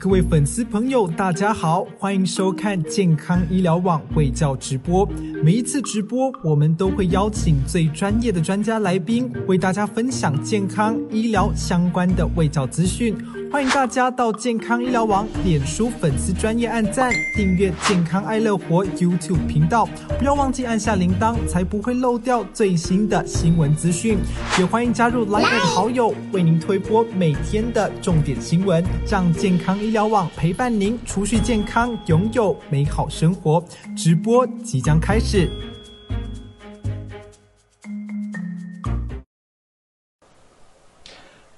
各位粉丝朋友，大家好，欢迎收看健康医疗网卫教直播。每一次直播，我们都会邀请最专业的专家来宾，为大家分享健康医疗相关的卫教资讯。欢迎大家到健康医疗网脸书粉丝专业按赞、订阅健康爱乐活 YouTube 频道，不要忘记按下铃铛，才不会漏掉最新的新闻资讯。也欢迎加入 Line 好友，为您推播每天的重点新闻，让健康医疗网陪伴您储蓄健康，拥有美好生活。直播即将开始。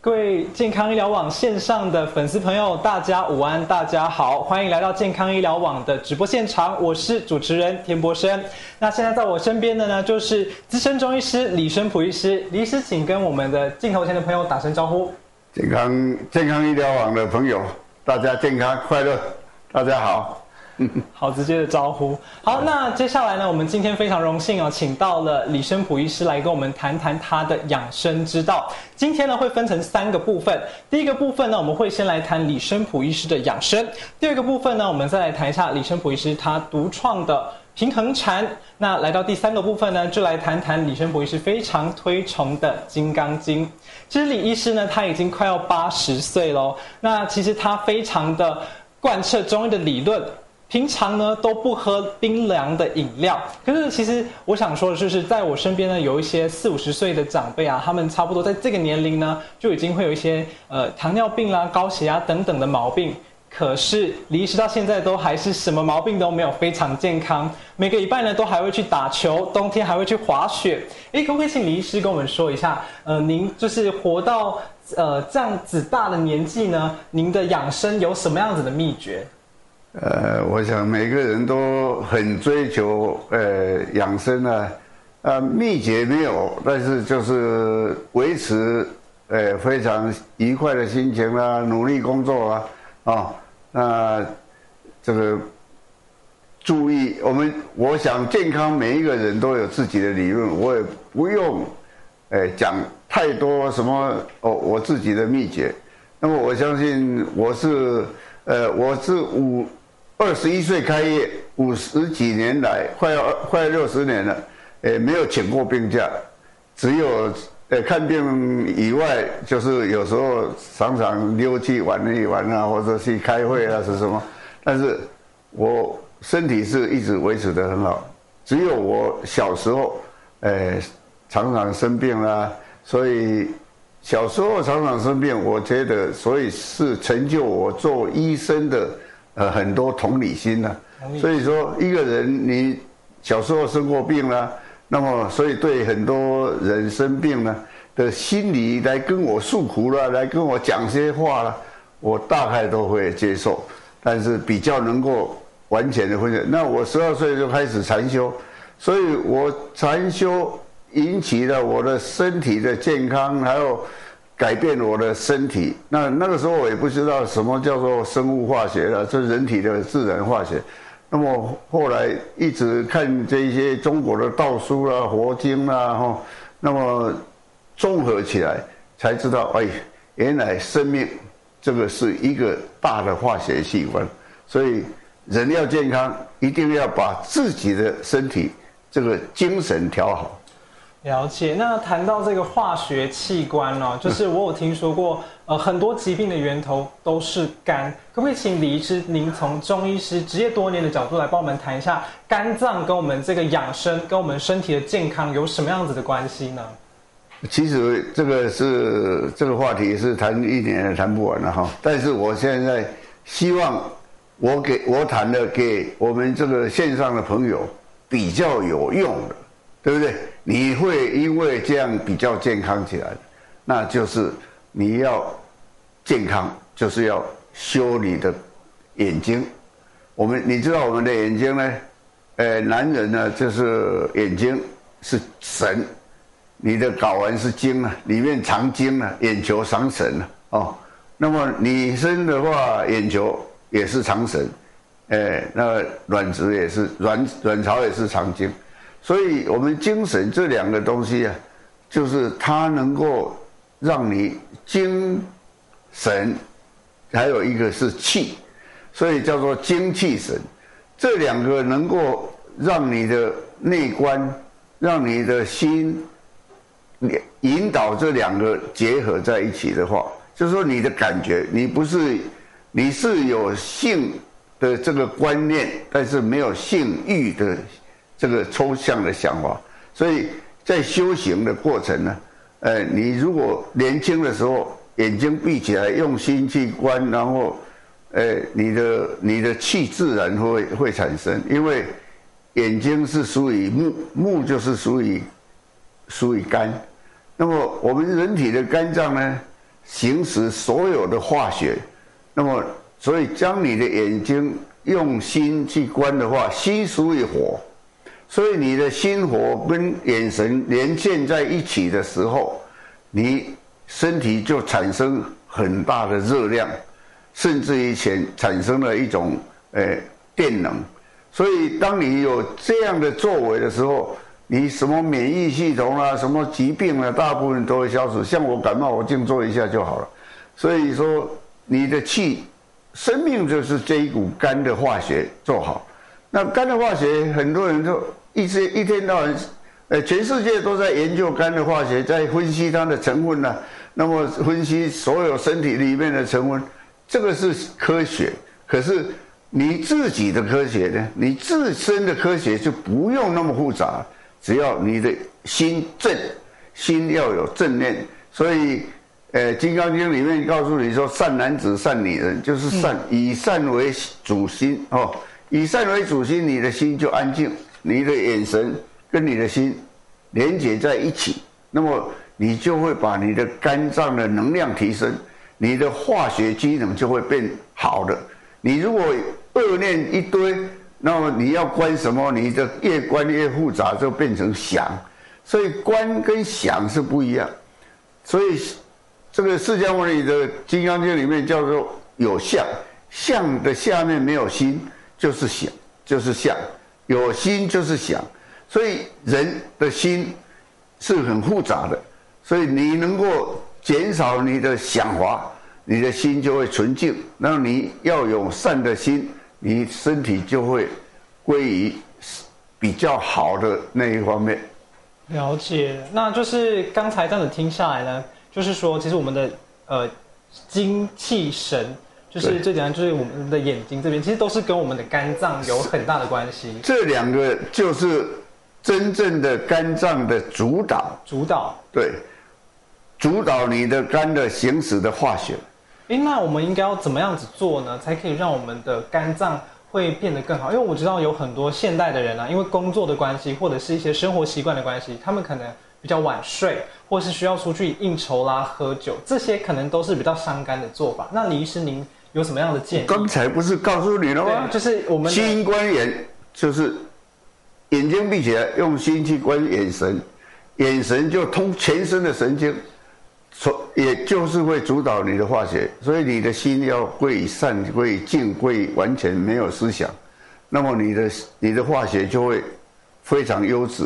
各位健康医疗网线上的粉丝朋友，大家午安，大家好，欢迎来到健康医疗网的直播现场，我是主持人田博生。那现在在我身边的呢，就是资深中医师李生普医师，李医师，请跟我们的镜头前的朋友打声招呼。健康健康医疗网的朋友，大家健康快乐，大家好。好直接的招呼。好，那接下来呢，我们今天非常荣幸哦，请到了李生普医师来跟我们谈谈他的养生之道。今天呢，会分成三个部分。第一个部分呢，我们会先来谈李生普医师的养生。第二个部分呢，我们再来谈一下李生普医师他独创的平衡禅。那来到第三个部分呢，就来谈谈李生普医师非常推崇的《金刚经》。其实李医师呢，他已经快要八十岁喽。那其实他非常的贯彻中医的理论。平常呢都不喝冰凉的饮料，可是其实我想说的就是，在我身边呢有一些四五十岁的长辈啊，他们差不多在这个年龄呢就已经会有一些呃糖尿病啦、高血压等等的毛病，可是李医师到现在都还是什么毛病都没有，非常健康，每个礼拜呢都还会去打球，冬天还会去滑雪。诶，可不可以请李医师跟我们说一下，呃，您就是活到呃这样子大的年纪呢，您的养生有什么样子的秘诀？呃，我想每个人都很追求呃养生啊，啊秘诀没有，但是就是维持呃非常愉快的心情啦，努力工作啊，啊，那这个注意我们，我想健康每一个人都有自己的理论，我也不用呃讲太多什么哦我自己的秘诀，那么我相信我是呃我是五。二十一岁开业，五十几年来，快要快要六十年了，也，没有请过病假，只有呃看病以外，就是有时候常常溜去玩一玩啊，或者去开会啊，是什么？但是，我身体是一直维持的很好，只有我小时候，诶，常常生病啦，所以小时候常常生病，我觉得，所以是成就我做医生的。呃，很多同理心呢，所以说一个人你小时候生过病了，那么所以对很多人生病呢的心理来跟我诉苦了，来跟我讲些话了，我大概都会接受，但是比较能够完全的分享。那我十二岁就开始禅修，所以我禅修引起了我的身体的健康，还有。改变我的身体，那那个时候我也不知道什么叫做生物化学了，这人体的自然化学。那么后来一直看这些中国的道书啦、佛经啦，哈，那么综合起来才知道，哎，原来生命这个是一个大的化学器官，所以人要健康，一定要把自己的身体这个精神调好。了解。那谈到这个化学器官呢，就是我有听说过，呃，很多疾病的源头都是肝。可不可以请李医师，您从中医师职业多年的角度来帮我们谈一下，肝脏跟我们这个养生，跟我们身体的健康有什么样子的关系呢？其实这个是这个话题是谈一年也谈不完了哈。但是我现在希望我给我谈的给我们这个线上的朋友比较有用的。对不对？你会因为这样比较健康起来，那就是你要健康，就是要修你的眼睛。我们你知道我们的眼睛呢？呃，男人呢就是眼睛是神，你的睾丸是精啊，里面藏精啊，眼球藏神啊。哦，那么女生的话，眼球也是藏神，哎，那卵子也是卵卵巢也是藏精。所以，我们精神这两个东西啊，就是它能够让你精神还有一个是气，所以叫做精气神。这两个能够让你的内观，让你的心引导这两个结合在一起的话，就是说你的感觉，你不是你是有性的这个观念，但是没有性欲的这个抽象的想法，所以在修行的过程呢。呃，你如果年轻的时候眼睛闭起来，用心去观，然后，呃，你的你的气自然会会产生，因为眼睛是属于木，木就是属于属于肝，那么我们人体的肝脏呢，行使所有的化学，那么所以将你的眼睛用心去观的话，心属于火。所以你的心火跟眼神连线在一起的时候，你身体就产生很大的热量，甚至于产产生了一种呃电能。所以当你有这样的作为的时候，你什么免疫系统啊，什么疾病啊，大部分都会消失。像我感冒，我静坐一下就好了。所以说，你的气，生命就是这一股肝的化学做好。那肝的化学，很多人都。一直一天到晚，呃，全世界都在研究肝的化学，在分析它的成分呢。那么分析所有身体里面的成分，这个是科学。可是你自己的科学呢？你自身的科学就不用那么复杂，只要你的心正，心要有正念。所以，呃，《金刚经》里面告诉你说：“善男子、善女人，就是善，以善为主心哦，以善为主心，你的心就安静。”你的眼神跟你的心连接在一起，那么你就会把你的肝脏的能量提升，你的化学机能就会变好的。你如果恶念一堆，那么你要关什么？你的越关越复杂，就变成想。所以关跟想是不一样。所以这个释迦牟尼的《金刚经》里面叫做有相，相的下面没有心，就是想，就是相。有心就是想，所以人的心是很复杂的，所以你能够减少你的想法，你的心就会纯净。那你要有善的心，你身体就会归于比较好的那一方面。了解，那就是刚才这样子听下来呢，就是说，其实我们的呃精气神。就是最简单，就是我们的眼睛这边，其实都是跟我们的肝脏有很大的关系。这两个就是真正的肝脏的主导。主导。对，主导你的肝的行驶的化学。哎，那我们应该要怎么样子做呢，才可以让我们的肝脏会变得更好？因为我知道有很多现代的人啊，因为工作的关系，或者是一些生活习惯的关系，他们可能比较晚睡，或是需要出去应酬啦、喝酒，这些可能都是比较伤肝的做法。那李医师您？有什么样的建议？刚才不是告诉你了吗？就是我们心观眼，就是眼睛闭起来，用心去观眼神，眼神就通全身的神经，所也就是会主导你的化学。所以你的心要归于善，会静，会完全没有思想，那么你的你的化学就会非常优质，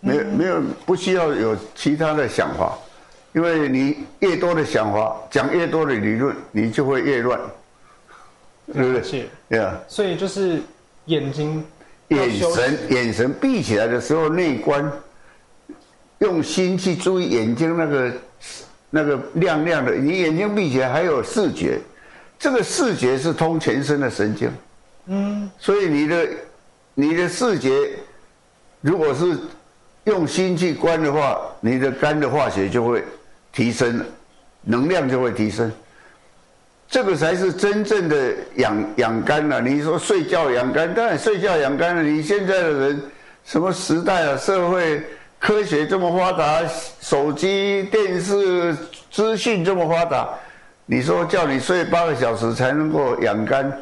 没有没有不需要有其他的想法。因为你越多的想法，讲越多的理论，你就会越乱，对不对？是，对啊。所以就是眼睛、眼神、眼神闭起来的时候，内观，用心去注意眼睛那个那个亮亮的。你眼睛闭起来还有视觉，这个视觉是通全身的神经。嗯。所以你的你的视觉，如果是用心去观的话，你的肝的化学就会。提升，能量就会提升，这个才是真正的养养肝了。你说睡觉养肝，当然睡觉养肝了。你现在的人什么时代啊？社会科学这么发达，手机、电视、资讯这么发达，你说叫你睡八个小时才能够养肝，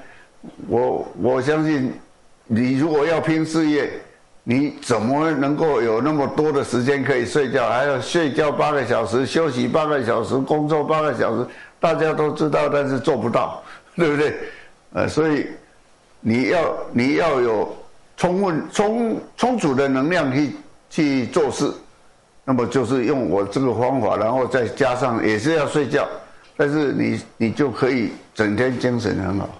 我我相信，你如果要拼事业。你怎么能够有那么多的时间可以睡觉？还要睡觉八个小时，休息八个小时，工作八个小时？大家都知道，但是做不到，对不对？呃，所以你要你要有充分充充足的能量去去做事，那么就是用我这个方法，然后再加上也是要睡觉，但是你你就可以整天精神很好。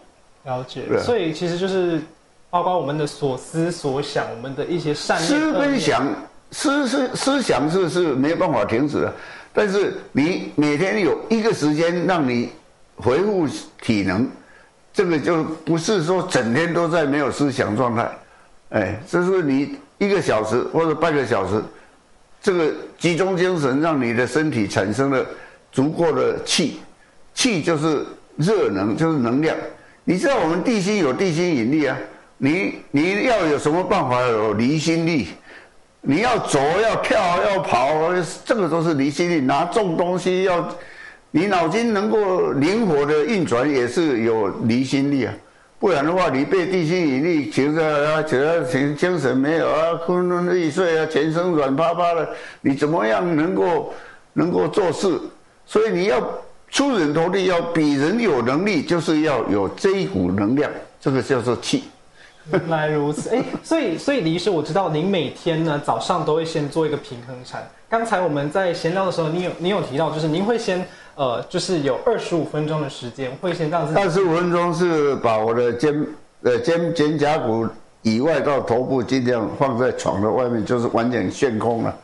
了解所以其实就是包括我们的所思所想，我们的一些善思跟想，思思思想是是没有办法停止的，但是你每天有一个时间让你恢复体能，这个就不是说整天都在没有思想状态，哎，这是你一个小时或者半个小时，这个集中精神，让你的身体产生了足够的气，气就是热能，就是能量。你知道我们地心有地心引力啊，你你要有什么办法有离心力？你要走要跳要跑，这个都是离心力。拿重东西要，你脑筋能够灵活的运转也是有离心力啊。不然的话，你被地心引力觉得啊，觉得精精神没有啊，昏昏欲睡啊，全身软趴趴的，你怎么样能够能够做事？所以你要出人头地，要比人有能力，就是要有这一股能量，这个叫做气。原来如此，哎，所以所以李医师，我知道您每天呢早上都会先做一个平衡禅。刚才我们在闲聊的时候，你有你有提到，就是您会先呃，就是有二十五分钟的时间，会先让自己二十五分钟是把我的肩呃肩肩胛骨以外到头部尽量放在床的外面，就是完全悬空了。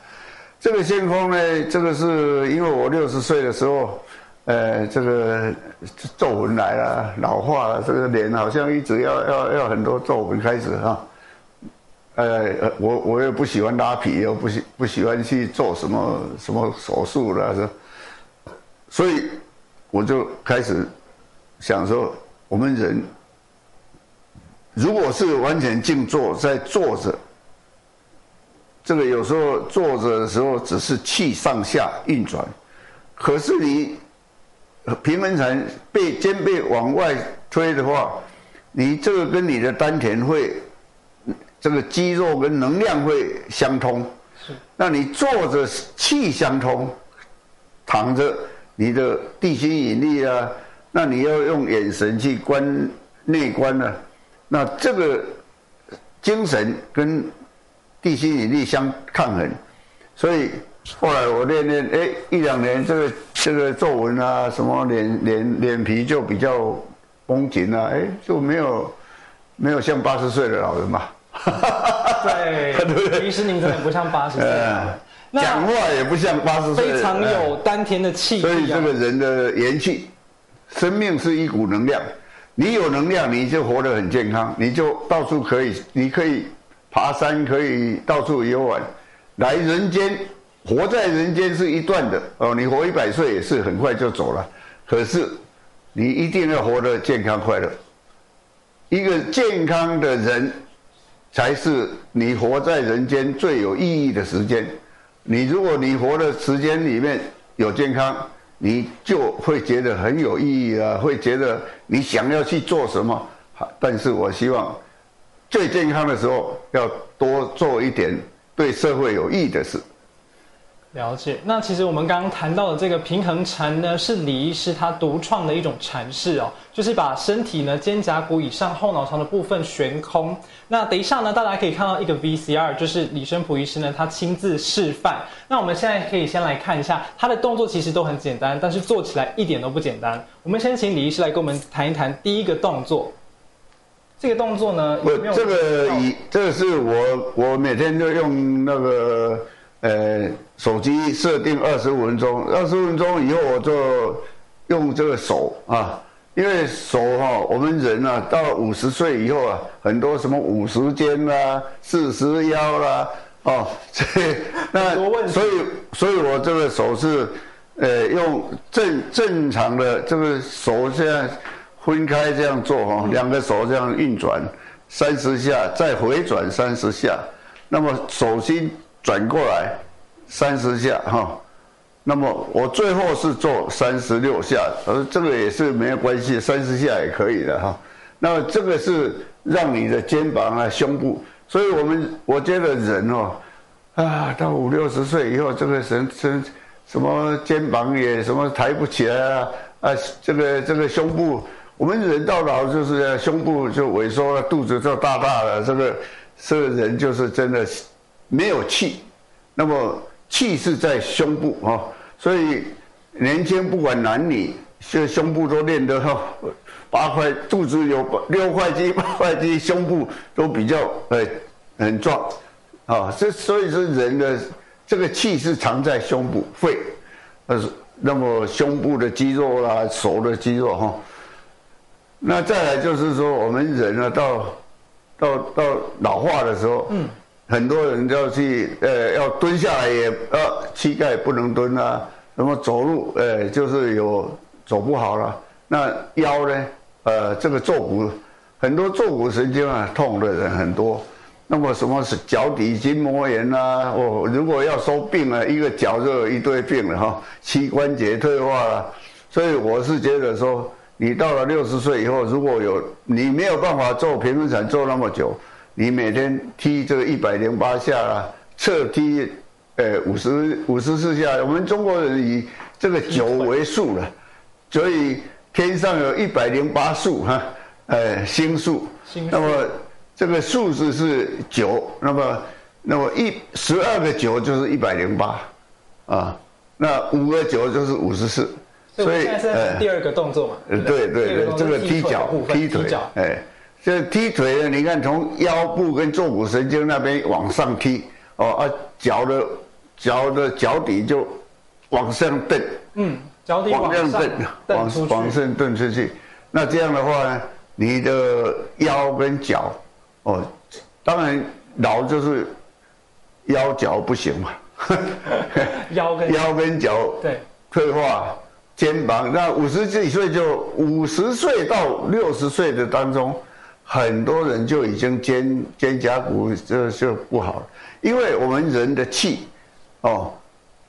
这个悬空呢，这个是因为我六十岁的时候，呃，这个皱纹来了，老化了，这个脸好像一直要要要很多皱纹开始哈。呃，呃我我也不喜欢拉皮，又不喜不喜欢去做什么什么手术了，是。所以我就开始想说，我们人如果是完全静坐在坐着，这个有时候坐着的时候只是气上下运转，可是你平衡禅背肩背往外推的话，你这个跟你的丹田会这个肌肉跟能量会相通，那你坐着气相通，躺着你的地心引力啊，那你要用眼神去观内观呢、那这个精神跟地心引力相抗衡，所以后来我练练，哎，一两年这个这个皱纹啊，什么脸脸脸皮就比较绷紧啊，哎，就没有没有像八十岁的老人吧。对，于是您真的不像八十岁讲话也不像八十岁，非常呃有丹田的气所以这个人的元气，生命是一股能量，你有能量，你就活得很健康，你就到处可以，你可以爬山，可以到处游玩，来人间，活在人间是一段的哦，你活一百岁也是很快就走了，可是你一定要活得健康快乐，一个健康的人。才是你活在人间最有意义的时间。你如果你活的时间里面有健康，你就会觉得很有意义啊，会觉得你想要去做什么。但是我希望最健康的时候要多做一点对社会有益的事。了解。那其实我们刚刚谈到的这个平衡禅呢，是李医师他独创的一种禅式哦，就是把身体呢肩胛骨以上后脑勺的部分悬空。那等一下呢，大家可以看到一个 VCR，就是李生普医师呢他亲自示范。那我们现在可以先来看一下他的动作，其实都很简单，但是做起来一点都不简单。我们先请李医师来跟我们谈一谈第一个动作。这个动作呢，不有没有，这个以这个是我我每天都用那个呃手机设定二十五分钟，二十五分钟以后我就用这个手啊，因为手哈、我们人啊到五十岁以后啊，很多什么五十肩啦、四十腰啦，哦，这那所以所以我这个手是呃用正正常的这个手这样分开这样做哈，两个手这样运转三十下，再回转三十下，那么手心转过来三十下哈。那么我最后是做三十六下，而，这个也是没有关系，三十下也可以的哈。那么这个是让你的肩膀啊、胸部，所以我们我觉得人哦，啊，到五六十岁以后，这个身身什么肩膀也什么抬不起来啊，啊，这个这个胸部，我们人到老就是胸部就萎缩了，肚子就大大的，这个这个人就是真的没有气。那么气是在胸部啊、所以年轻不管男女这胸部都练得哈八块，肚子有六块肌、八块肌，胸部都比较呃很壮，啊，这所以说人的这个气是藏在胸部、肺，呃，那么胸部的肌肉啦、手的肌肉哈，那再来就是说我们人呢到到到老化的时候，嗯，很多人要去呃要蹲下来也呃膝盖不能蹲啊，那么走路呃就是有走不好了，那腰呢？呃，这个坐骨很多坐骨神经啊痛的人很多，那么什么是脚底筋膜炎呐？哦，如果要说病啊，一个脚就有一堆病了哈，膝关节退化了。所以我是觉得说，你到了六十岁以后，如果有你没有办法做平衡产做那么久，你每天踢这个一百零八下啊，侧踢呃五十五十四下，我们中国人以这个九为数了，所以。天上有一百零八数哈，呃，星数，那么这个数字是九，那么那么一十二个九就是一百零八，啊，那五个九就是五十四，所以呃第二个动作嘛，对对？对，这个踢脚踢腿，哎，这踢腿呢，你看从腰部跟坐骨神经那边往上踢，哦啊，脚的脚的脚底就往上蹬，嗯。脚底往上蹬，往往上蹬出去。那这样的话呢，你的腰跟脚，哦，当然老就是腰脚不行嘛。腰跟腰跟脚对退化，肩膀。那五十几岁就五十岁到六十岁的当中，很多人就已经肩肩胛骨就就不好了，因为我们人的气，哦，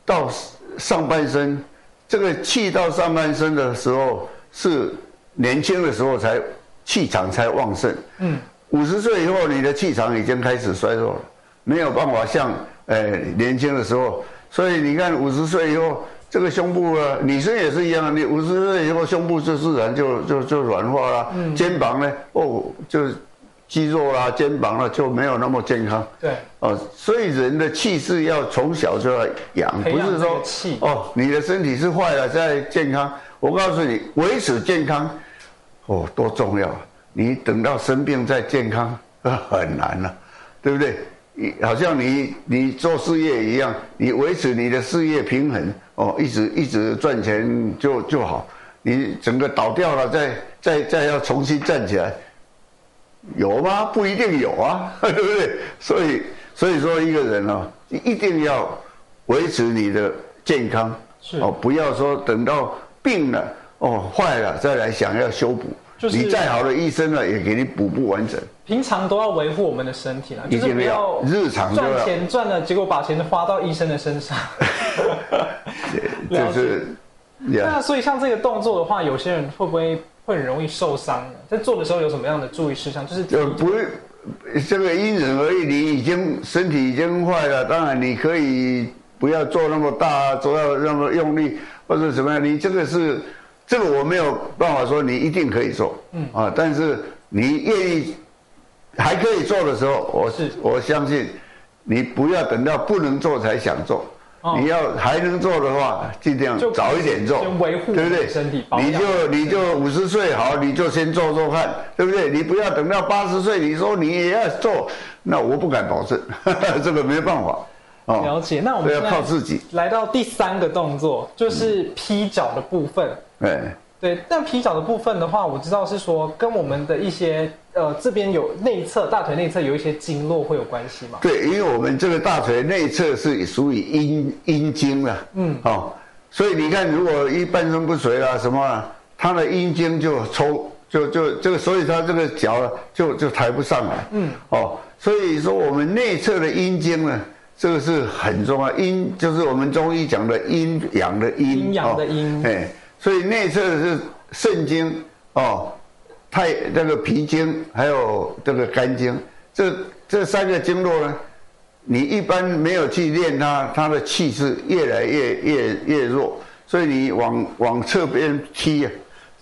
到上半身。这个气到上半身的时候是年轻的时候才气场才旺盛，嗯，五十岁以后你的气场已经开始衰弱了，没有办法像呃年轻的时候，所以你看五十岁以后这个胸部啊，女生也是一样，你五十岁以后胸部就自然就就就软化了，肩膀呢哦就。肌肉啦、肩膀啦就没有那么健康。对，哦，所以人的气是要从小就要养，不是说哦，你的身体是坏了再健康。我告诉你，维持健康，哦，多重要！你等到生病再健康，很难了，对不对？好像你你做事业一样，你维持你的事业平衡，哦，一直一直赚钱就就好。你整个倒掉了，再再再要重新站起来。有吗？不一定有啊，对不对？所以，所以说一个人哦，一定要维持你的健康，哦，不要说等到病了哦坏了再来想要修补。就是你再好的医生呢，也给你补不完整。平常都要维护我们的身体了，就是不要日常赚钱赚了，结果把钱花到医生的身上。就是，那所以像这个动作的话，有些人会不会？会很容易受伤，在做的时候有什么样的注意事项？就是呃，不，这个因人而异。你已经身体已经坏了，当然你可以不要做那么大，做到那么用力或者怎么样。你这个是这个我没有办法说你一定可以做，嗯啊，但是你愿意 还可以做的时候，我是我相信你不要等到不能做才想做。你要还能做的话，尽量早一点做，对不对？身体你就你就五十岁好，你就先做做看，对不对？你不要等到八十岁，你说你也要做，那我不敢保证，这个没办法。了解，那我们要靠自己。来到第三个动作，就是劈脚的部分。哎。对，但皮脚的部分的话，我知道是说跟我们的一些呃这边有内侧大腿内侧有一些经络会有关系嘛？对，因为我们这个大腿内侧是属于阴阴经了，嗯，哦，所以你看，如果一半身不遂啦什么，他的阴经就抽，就就这个，所以他这个脚就就抬不上来，嗯，哦，所以说我们内侧的阴经呢，这个是很重要，阴就是我们中医讲的阴阳的阴，阴阳的阴，哎。所以内侧是肾经哦，太这个脾经还有这个肝经，这这三个经络呢，你一般没有去练它，它的气是越来越越越弱。所以你往往侧边踢啊，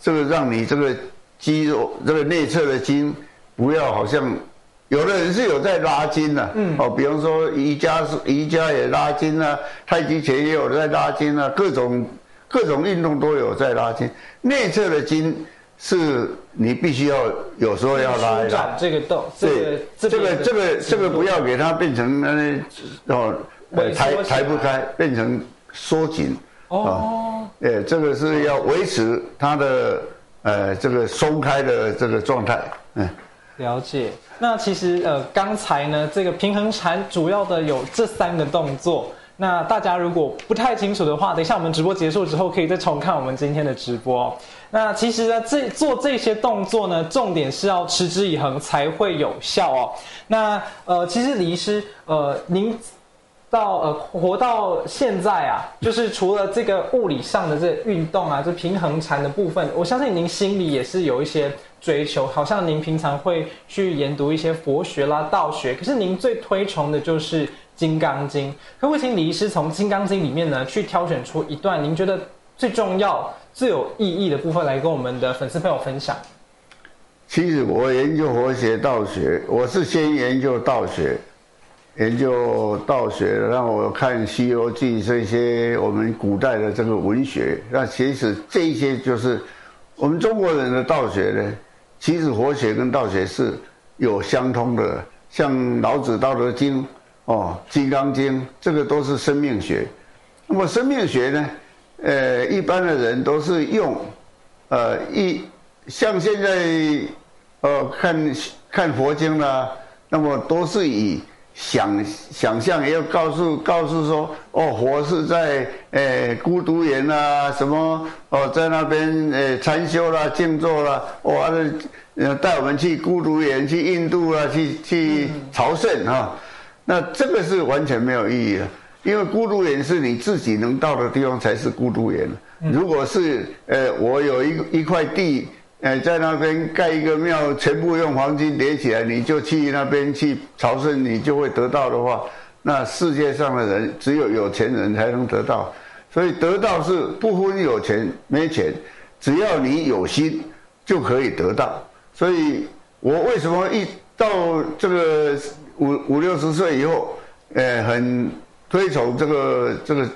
这个让你这个肌肉这个内侧的筋不要好像有的人是有在拉筋的，嗯，哦，比方说瑜伽是瑜伽也拉筋啊，太极拳也有在拉筋啊，各种。各种运动都有在拉筋。内侧的筋是你必须要有时候要拉一拉。这个动，对，这个这个这个不要给它变成那哦，抬抬不开，变成缩紧。哦，哎，这个是要维持它的呃这个松开的这个状态。嗯，了解。那其实呃刚才呢这个平衡禅主要的有这三个动作。那大家如果不太清楚的话，等一下我们直播结束之后可以再重看我们今天的直播。那其实呢，这做这些动作呢，重点是要持之以恒才会有效哦。那呃，其实李医师，呃，您到呃活到现在啊，就是除了这个物理上的这运动啊，这平衡禅的部分，我相信您心里也是有一些追求。好像您平常会去研读一些佛学啦、道学，可是您最推崇的就是。《金刚经》，可不可以请李医师从《金刚经》里面呢，去挑选出一段您觉得最重要、最有意义的部分，来跟我们的粉丝朋友分享？其实我研究佛学、道学，我是先研究道学，研究道学，让我看《西游记》这些我们古代的这个文学。那其实这些就是我们中国人的道学呢。其实佛学跟道学是有相通的，像老子《道德经》。哦，《金刚经》这个都是生命学。那么生命学呢？呃，一般的人都是用，呃，一像现在，呃，看看佛经啦，那么都是以想想象，要告诉告诉说，哦，佛是在呃孤独园啊，什么哦，在那边呃禅修啦、静坐啦，哇，呃带我们去孤独园、去印度啊，去去朝圣哈。那这个是完全没有意义的，因为孤独园是你自己能到的地方才是孤独园。如果是呃，我有一一块地，呃，在那边盖一个庙，全部用黄金叠起来，你就去那边去朝圣，你就会得到的话，那世界上的人只有有钱人才能得到。所以得到是不分有钱没钱，只要你有心就可以得到。所以我为什么一到这个？五五六十岁以后，呃，很推崇这个这个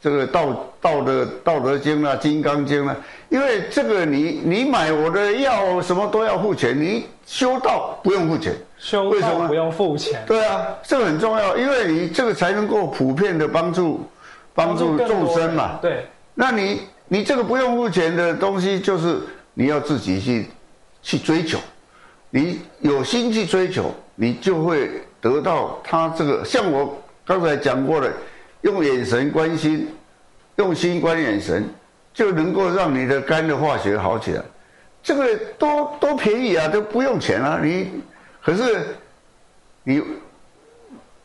这个道道德《道德经》啊，《金刚经》啊，因为这个你你买我的药什么都要付钱，你修道不用付钱，修道不用付钱，对啊，这个很重要，因为你这个才能够普遍的帮助帮助众生嘛，对，那你你这个不用付钱的东西，就是你要自己去去追求，你有心去追求。你就会得到他这个，像我刚才讲过的，用眼神关心，用心观眼神，就能够让你的肝的化学好起来。这个多多便宜啊，都不用钱啊。你可是你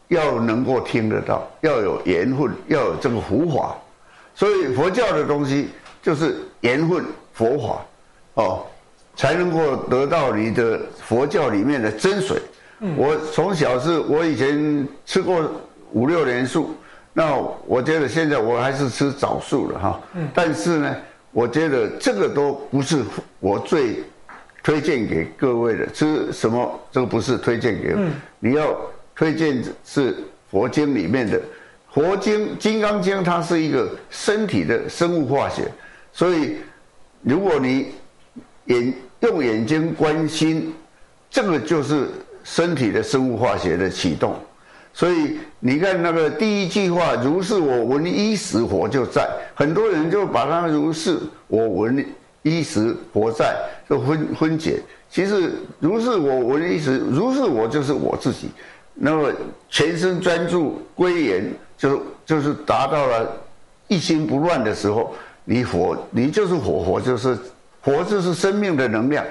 要能够听得到，要有缘分，要有这个佛法。所以佛教的东西就是缘分佛法哦，才能够得到你的佛教里面的真水。我从小是，我以前吃过五六年素，那我觉得现在我还是吃枣素了哈。嗯。但是呢，我觉得这个都不是我最推荐给各位的。吃什么？这个不是推荐给。嗯。你要推荐是佛经里面的，佛经《金刚经》，它是一个身体的生物化学，所以如果你眼用眼睛关心，这个就是。身体的生物化学的启动，所以你看那个第一句话“如是我闻一时佛就在”，很多人就把它“如是我闻一时佛在”就分分解。其实“如是我闻一时”，如是我就是我自己。那么全身专注归元，就就是达到了一心不乱的时候，你佛，你就是佛，佛就是佛，就是生命的能量，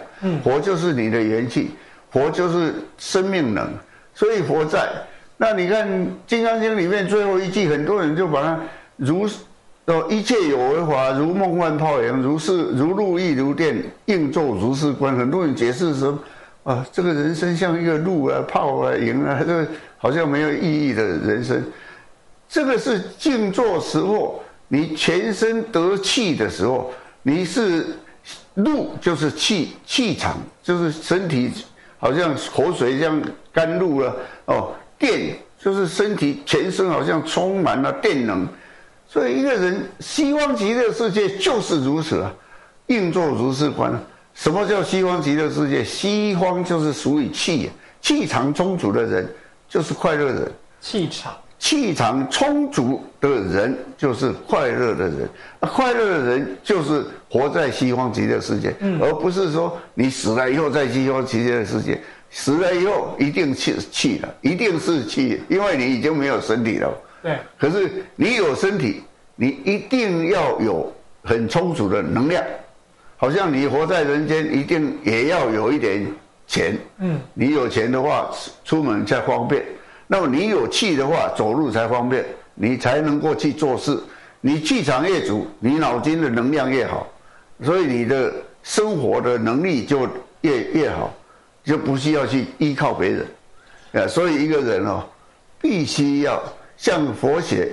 佛就是你的元气。佛就是生命能，所以佛在。那你看《金刚经》里面最后一句，很多人就把它如哦，一切有为法，如梦幻泡影，如是如露亦如电，应作如是观。很多人解释说，啊，这个人生像一个露啊、泡啊、影啊，这个好像没有意义的人生。这个是静坐时候，你全身得气的时候，你是露就是气气场，就是身体。好像口水这样甘露了哦，电就是身体全身好像充满了电能，所以一个人西方极乐世界就是如此啊，应作如是观。什么叫西方极乐世界？西方就是属于气，气场充足的人就是快乐的人。气场，气场充足的人就是快乐的人。快乐的人就是活在西方极乐世界，而不是说你死了以后在西方极乐世界。死了以后一定气气了，一定是气，因为你已经没有身体了。对。可是你有身体，你一定要有很充足的能量。好像你活在人间，一定也要有一点钱。嗯。你有钱的话，出门才方便。那么你有气的话，走路才方便，你才能够去做事。你气场越足，你脑筋的能量越好，所以你的生活的能力就越越好。就不需要去依靠别人，啊，所以一个人哦，必须要像佛学《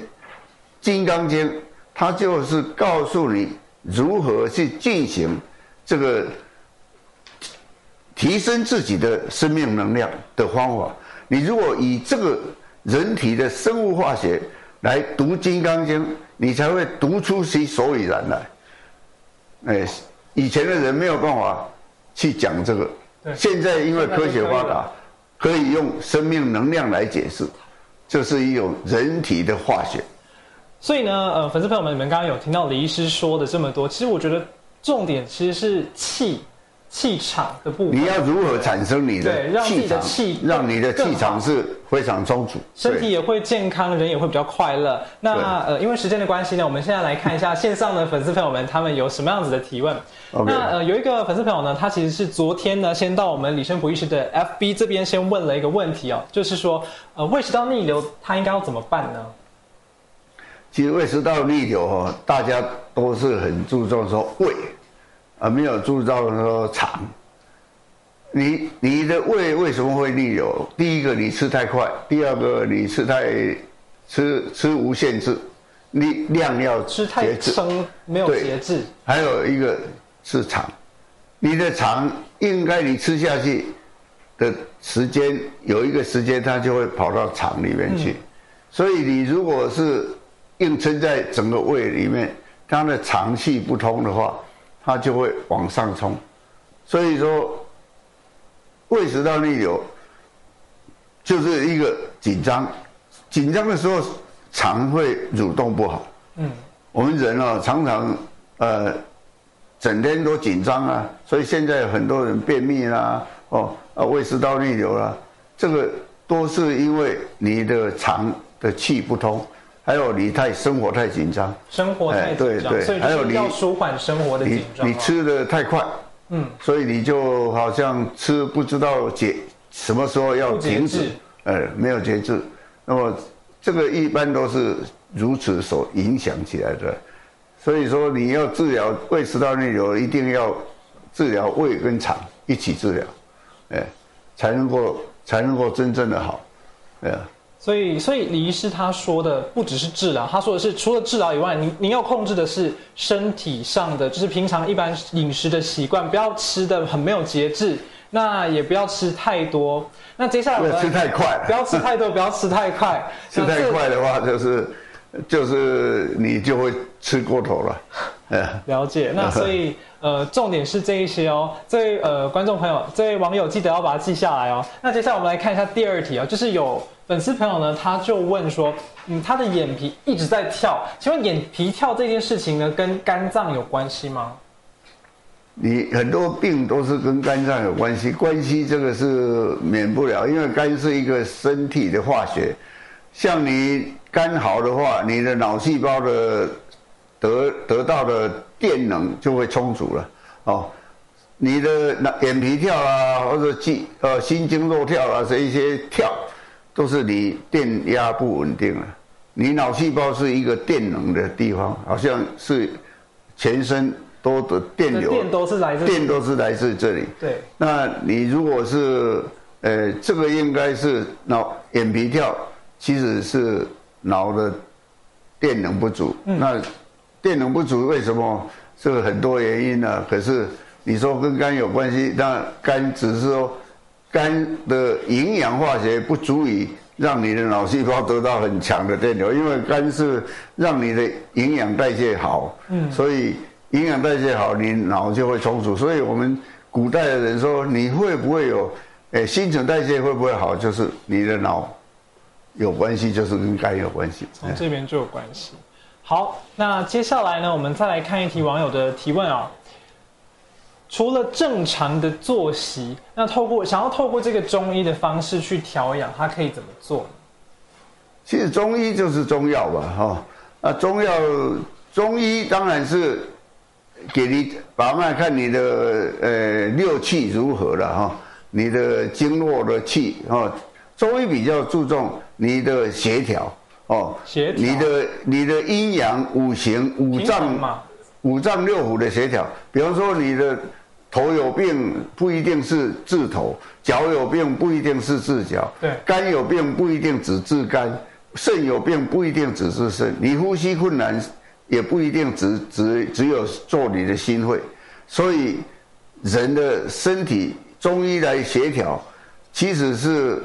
金刚经》，他就是告诉你如何去进行这个提升自己的生命能量的方法。你如果以这个人体的生物化学来读《金刚经》，你才会读出其所以然来。哎，以前的人没有办法去讲这个。现在因为科学发达，可以用生命能量来解释，这是一种人体的化学。所以呢，呃，粉丝朋友们，你们刚刚有听到李医师说的这么多，其实我觉得重点其实是气。气场的部分，你要如何产生你的气场？气让你的气场是非常充足，身体也会健康，人也会比较快乐。那呃，因为时间的关系呢，我们现在来看一下 线上的粉丝朋友们，他们有什么样子的提问。那呃，有一个粉丝朋友呢，他其实是昨天呢，先到我们李生普医师的 FB 这边先问了一个问题哦，就是说呃，胃食道逆流他应该要怎么办呢？其实胃食道逆流哈，大家都是很注重说胃。啊，没有注意到说肠，你你的胃为什么会逆流？第一个你吃太快，第二个你吃太吃吃无限制，你量要吃太生，没有节制。还有一个是肠，你的肠应该你吃下去的时间有一个时间，它就会跑到肠里面去，所以你如果是硬撑在整个胃里面，它的肠气不通的话。它就会往上冲，所以说胃食道逆流就是一个紧张，紧张的时候肠会蠕动不好。嗯，我们人哦常常呃整天都紧张啊，所以现在很多人便秘啦，哦啊胃食道逆流啦，这个都是因为你的肠的气不通。还有你太生活太紧张，生活太紧张，所以还有你要舒缓生活的紧张。你你吃的太快，嗯，所以你就好像吃不知道节什么时候要停止，呃，没有节制。那么这个一般都是如此所影响起来的。所以说你要治疗胃食道逆流，一定要治疗胃跟肠一起治疗，哎，才能够才能够真正的好，哎呀。所以，所以李医师他说的不只是治疗，他说的是除了治疗以外，您您要控制的是身体上的，就是平常一般饮食的习惯，不要吃的很没有节制，那也不要吃太多。那接下来不要吃太快，不要吃太多，不要吃太快。吃太快的话，就是就是你就会吃过头了。了解。那 所以呃，重点是这一些哦。这位呃观众朋友，这位网友记得要把它记下来哦。那接下来我们来看一下第二题啊，就是有。粉丝朋友呢，他就问说：“嗯，他的眼皮一直在跳，请问眼皮跳这件事情呢，跟肝脏有关系吗？”你很多病都是跟肝脏有关系，关系这个是免不了，因为肝是一个身体的化学。像你肝好的话，你的脑细胞的得得到的电能就会充足了哦。你的眼皮跳啊，或者肌呃心惊肉跳啊，这一些跳。都是你电压不稳定了，你脑细胞是一个电能的地方，好像是全身都的电流，电都是来自电都是来自这里。对，那你如果是呃，这个应该是脑眼皮跳，其实是脑的电能不足。那电能不足为什么？是很多原因呢。可是你说跟肝有关系，那肝只是说。肝的营养化学不足以让你的脑细胞得到很强的电流，因为肝是让你的营养代谢好，嗯，所以营养代谢好，你脑就会充足。所以我们古代的人说，你会不会有，诶，新陈代谢会不会好，就是你的脑有关系，就是跟肝有关系。从这边就有关系。好，那接下来呢，我们再来看一题网友的提问啊。除了正常的作息，那透过想要透过这个中医的方式去调养，它可以怎么做？其实中医就是中药吧，哈。那中药中医当然是给你把脉，看你的呃六气如何了哈，你的经络的气哦。中医比较注重你的协调哦，协调你的你的阴阳五行五脏五脏六腑的协调，比方说你的。头有病不一定是治头，脚有病不一定是治脚，对，肝有病不一定只治肝，肾有病不一定只治肾，你呼吸困难也不一定只只只有做你的心肺，所以人的身体中医来协调，其实是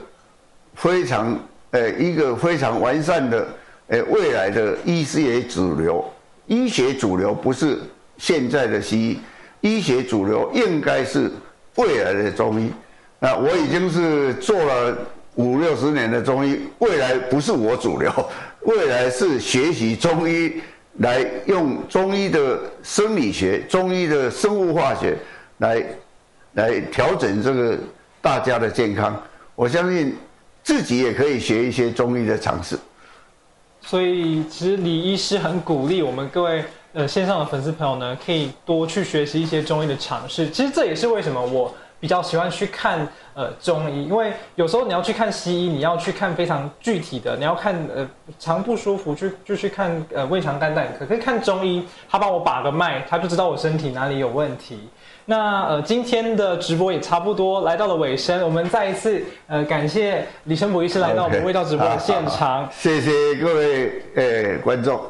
非常呃一个非常完善的呃未来的医学主流，医学主流不是现在的西医。医学主流应该是未来的中医，啊，我已经是做了五六十年的中医，未来不是我主流，未来是学习中医，来用中医的生理学、中医的生物化学来来调整这个大家的健康。我相信自己也可以学一些中医的常识。所以，其实李医师很鼓励我们各位。呃，线上的粉丝朋友呢，可以多去学习一些中医的常识。其实这也是为什么我比较喜欢去看呃中医，因为有时候你要去看西医，你要去看非常具体的，你要看呃肠不舒服，就就去看呃胃肠肝胆科。可以看中医，他帮我把个脉，他就知道我身体哪里有问题。那呃今天的直播也差不多来到了尾声，我们再一次呃感谢李生博医师来到我们味道直播的现场。谢谢各位呃观众。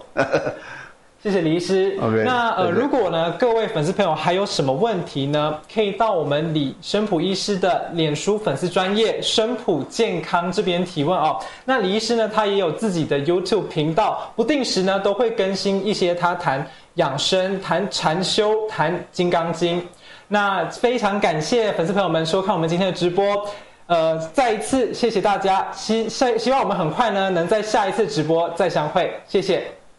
谢谢李医师。OK，那呃，如果呢，各位粉丝朋友还有什么问题呢，可以到我们李生普医师的脸书粉丝专业生普健康这边提问哦。那李医师呢，他也有自己的 YouTube 频道，不定时呢都会更新一些他谈养生、谈禅修、谈金刚经。那非常感谢粉丝朋友们收看我们今天的直播。呃，再一次谢谢大家，希希希望我们很快呢能在下一次直播再相会。谢谢。